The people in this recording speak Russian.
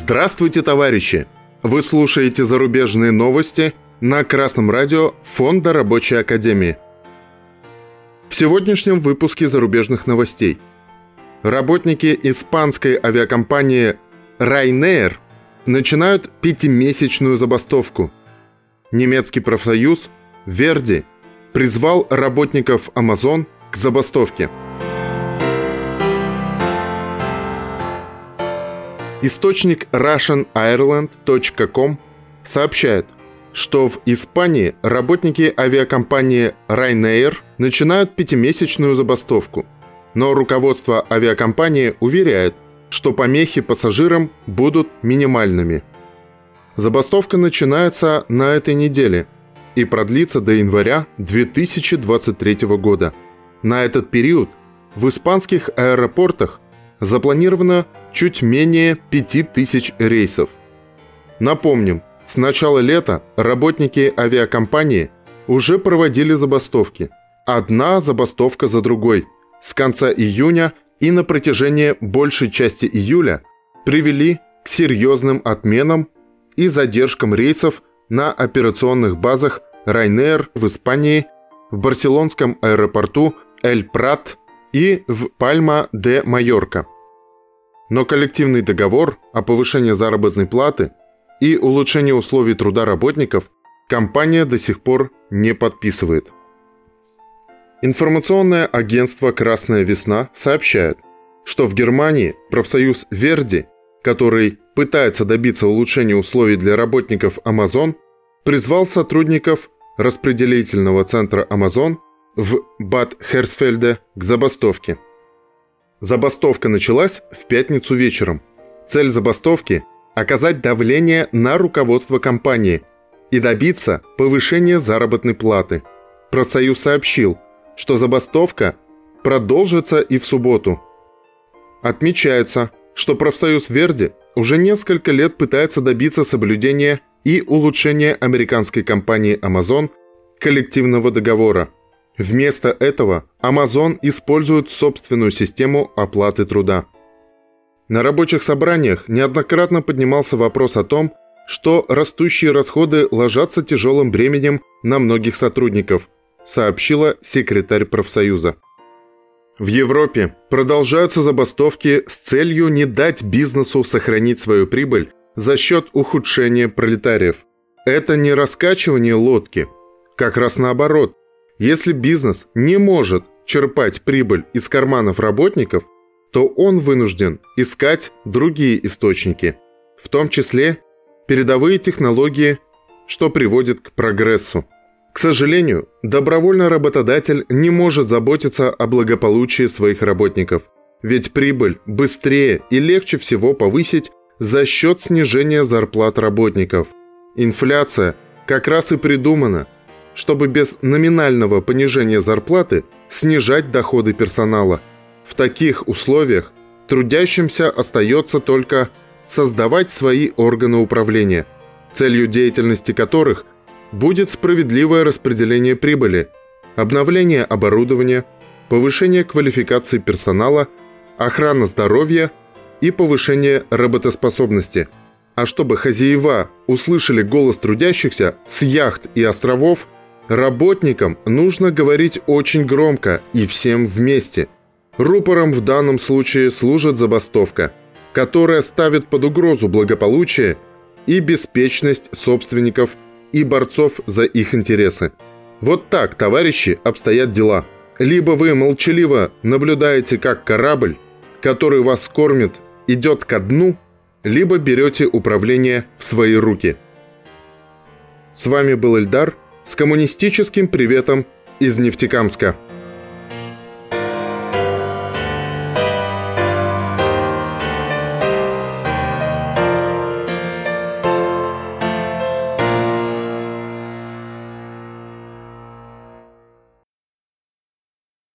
Здравствуйте, товарищи! Вы слушаете зарубежные новости на Красном радио Фонда Рабочей Академии. В сегодняшнем выпуске зарубежных новостей. Работники испанской авиакомпании Ryanair начинают пятимесячную забастовку. Немецкий профсоюз Верди призвал работников Amazon к забастовке – Источник russianireland.com сообщает, что в Испании работники авиакомпании Ryanair начинают пятимесячную забастовку. Но руководство авиакомпании уверяет, что помехи пассажирам будут минимальными. Забастовка начинается на этой неделе и продлится до января 2023 года. На этот период в испанских аэропортах запланировано чуть менее 5000 рейсов. Напомним, с начала лета работники авиакомпании уже проводили забастовки. Одна забастовка за другой. С конца июня и на протяжении большей части июля привели к серьезным отменам и задержкам рейсов на операционных базах Ryanair в Испании, в барселонском аэропорту Эль-Прат и в Пальма-де-Майорка. Но коллективный договор о повышении заработной платы и улучшении условий труда работников компания до сих пор не подписывает. Информационное агентство «Красная весна» сообщает, что в Германии профсоюз «Верди», который пытается добиться улучшения условий для работников Amazon, призвал сотрудников распределительного центра Amazon в Бад Херсфельде к забастовке – Забастовка началась в пятницу вечером. Цель забастовки – оказать давление на руководство компании и добиться повышения заработной платы. Профсоюз сообщил, что забастовка продолжится и в субботу. Отмечается, что профсоюз Верди уже несколько лет пытается добиться соблюдения и улучшения американской компании Amazon коллективного договора – Вместо этого Amazon использует собственную систему оплаты труда. На рабочих собраниях неоднократно поднимался вопрос о том, что растущие расходы ложатся тяжелым бременем на многих сотрудников, сообщила секретарь профсоюза. В Европе продолжаются забастовки с целью не дать бизнесу сохранить свою прибыль за счет ухудшения пролетариев. Это не раскачивание лодки, как раз наоборот, если бизнес не может черпать прибыль из карманов работников, то он вынужден искать другие источники, в том числе передовые технологии, что приводит к прогрессу. К сожалению, добровольный работодатель не может заботиться о благополучии своих работников, ведь прибыль быстрее и легче всего повысить за счет снижения зарплат работников. Инфляция как раз и придумана – чтобы без номинального понижения зарплаты снижать доходы персонала. В таких условиях трудящимся остается только создавать свои органы управления, целью деятельности которых будет справедливое распределение прибыли, обновление оборудования, повышение квалификации персонала, охрана здоровья и повышение работоспособности. А чтобы хозяева услышали голос трудящихся с яхт и островов – Работникам нужно говорить очень громко и всем вместе. Рупором в данном случае служит забастовка, которая ставит под угрозу благополучие и беспечность собственников и борцов за их интересы. Вот так, товарищи, обстоят дела. Либо вы молчаливо наблюдаете, как корабль, который вас кормит, идет ко дну, либо берете управление в свои руки. С вами был Эльдар – с коммунистическим приветом из Нефтекамска.